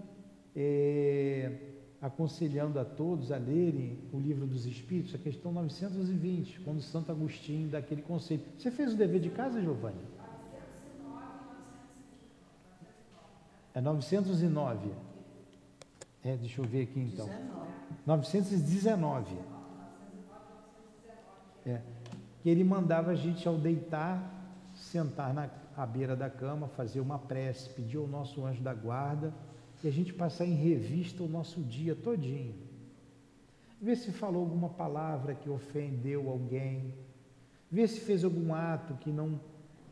Speaker 2: é, aconselhando a todos a lerem o livro dos Espíritos, a questão 920, quando Santo Agostinho dá aquele conselho. Você fez o dever de casa, Giovanni? É 909. É, deixa eu ver aqui então. 919. É. Que ele mandava a gente ao deitar, sentar na à beira da cama, fazer uma prece, pedir ao nosso anjo da guarda e a gente passar em revista o nosso dia todinho. Ver se falou alguma palavra que ofendeu alguém, ver se fez algum ato que não,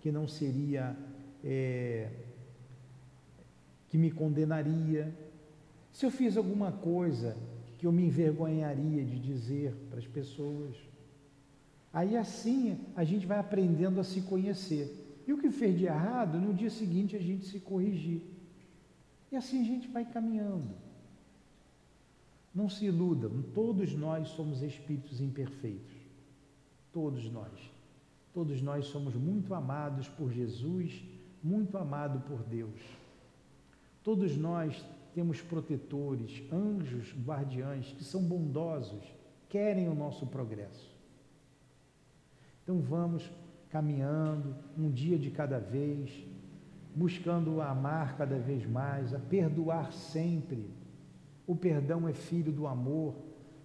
Speaker 2: que não seria é, que me condenaria. Se eu fiz alguma coisa que eu me envergonharia de dizer para as pessoas, aí assim a gente vai aprendendo a se conhecer. E o que fez de errado, no dia seguinte a gente se corrigir. E assim a gente vai caminhando. Não se iludam, todos nós somos espíritos imperfeitos. Todos nós. Todos nós somos muito amados por Jesus, muito amados por Deus. Todos nós temos protetores, anjos, guardiães que são bondosos, querem o nosso progresso. Então vamos caminhando um dia de cada vez, buscando amar cada vez mais, a perdoar sempre. O perdão é filho do amor.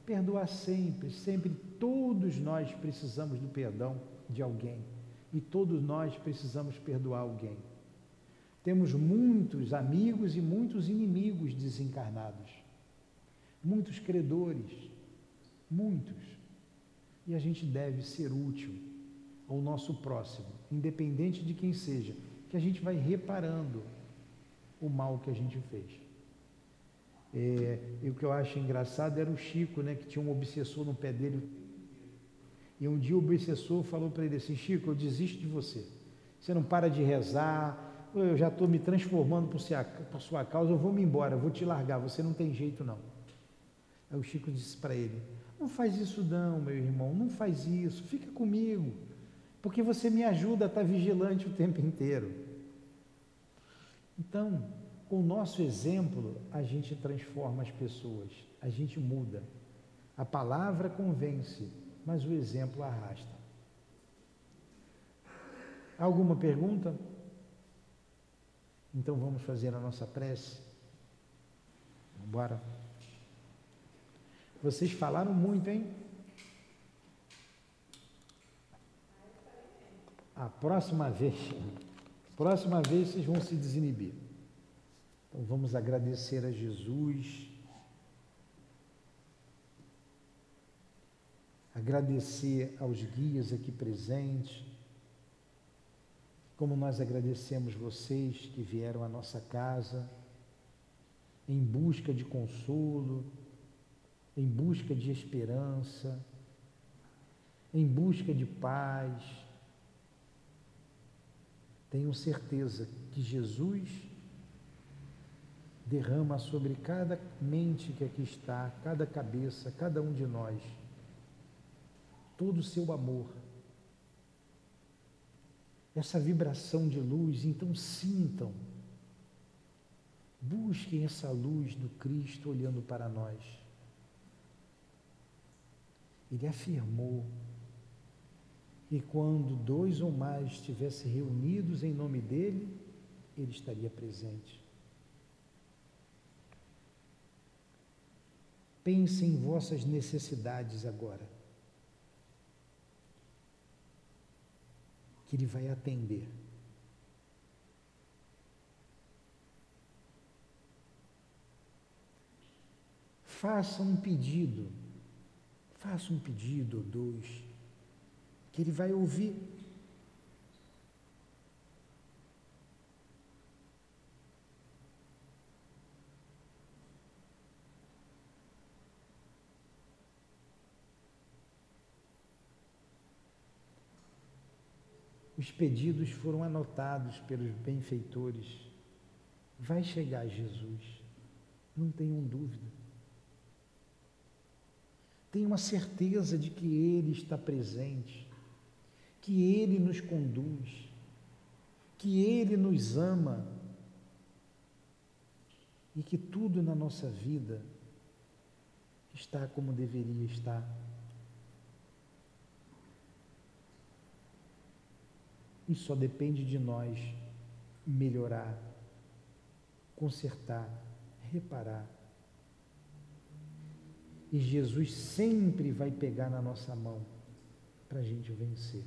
Speaker 2: Perdoar sempre, sempre. Todos nós precisamos do perdão de alguém e todos nós precisamos perdoar alguém. Temos muitos amigos e muitos inimigos desencarnados, muitos credores, muitos. E a gente deve ser útil ao nosso próximo, independente de quem seja, que a gente vai reparando o mal que a gente fez. É, e o que eu acho engraçado era o Chico, né, que tinha um obsessor no pé dele. E um dia o obsessor falou para ele assim: Chico, eu desisto de você. Você não para de rezar, eu já estou me transformando por, por sua causa, eu vou me embora, eu vou te largar, você não tem jeito não. Aí o Chico disse para ele: Não faz isso não, meu irmão, não faz isso, fica comigo, porque você me ajuda a estar vigilante o tempo inteiro. Então, com o nosso exemplo, a gente transforma as pessoas, a gente muda. A palavra convence, mas o exemplo arrasta. Alguma pergunta? Então vamos fazer a nossa prece. Bora. Vocês falaram muito, hein? A próxima vez, próxima vez vocês vão se desinibir. Então vamos agradecer a Jesus. Agradecer aos guias aqui presentes como nós agradecemos vocês que vieram à nossa casa em busca de consolo, em busca de esperança, em busca de paz. Tenho certeza que Jesus derrama sobre cada mente que aqui está, cada cabeça, cada um de nós, todo o seu amor essa vibração de luz, então sintam. Busquem essa luz do Cristo olhando para nós. Ele afirmou que quando dois ou mais estivessem reunidos em nome dele, ele estaria presente. Pensem em vossas necessidades agora. Que Ele vai atender. Faça um pedido, faça um pedido ou dois, que Ele vai ouvir. Os pedidos foram anotados pelos benfeitores. Vai chegar Jesus, não tenham dúvida. Tenham a certeza de que Ele está presente, que Ele nos conduz, que Ele nos ama e que tudo na nossa vida está como deveria estar. E só depende de nós melhorar, consertar, reparar. E Jesus sempre vai pegar na nossa mão para a gente vencer.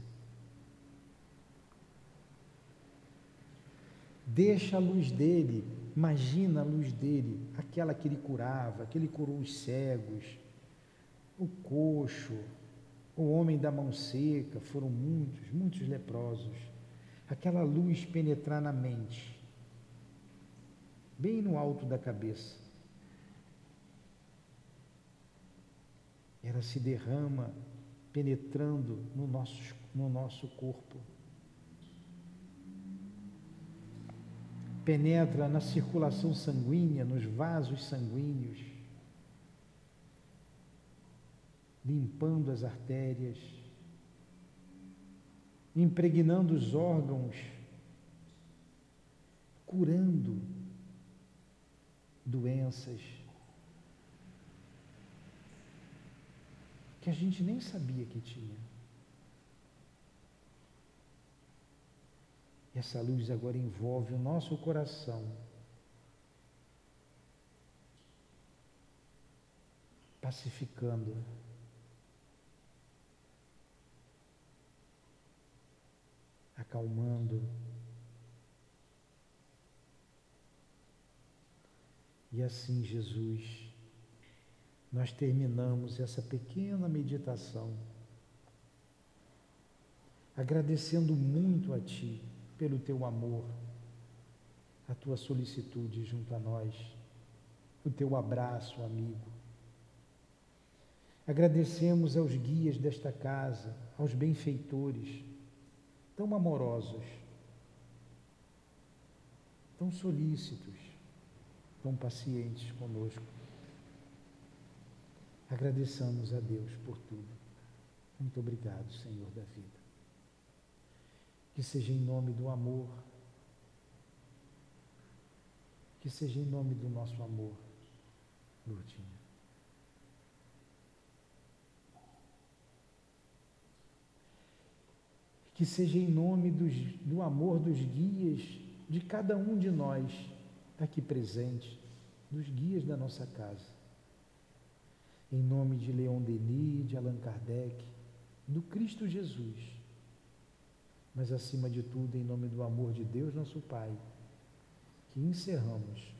Speaker 2: Deixa a luz dele, imagina a luz dele, aquela que ele curava, que ele curou os cegos, o coxo, o homem da mão seca, foram muitos, muitos leprosos aquela luz penetrar na mente, bem no alto da cabeça. Ela se derrama penetrando no nosso, no nosso corpo. Penetra na circulação sanguínea, nos vasos sanguíneos, limpando as artérias impregnando os órgãos, curando doenças que a gente nem sabia que tinha. E essa luz agora envolve o nosso coração. Pacificando. Acalmando. E assim, Jesus, nós terminamos essa pequena meditação agradecendo muito a Ti pelo Teu amor, a Tua solicitude junto a nós, o Teu abraço, amigo. Agradecemos aos guias desta casa, aos benfeitores, tão amorosos, tão solícitos, tão pacientes conosco. Agradeçamos a Deus por tudo. Muito obrigado, Senhor da vida. Que seja em nome do amor, que seja em nome do nosso amor, Lourdinha. Que seja em nome dos, do amor dos guias de cada um de nós aqui presente, dos guias da nossa casa. Em nome de Leon Denis, de Allan Kardec, do Cristo Jesus, mas acima de tudo, em nome do amor de Deus, nosso Pai, que encerramos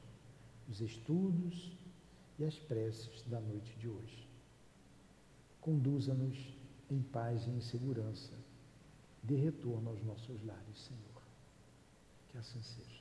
Speaker 2: os estudos e as preces da noite de hoje. Conduza-nos em paz e em segurança, de retorno aos nossos lares, Senhor. Que assim seja.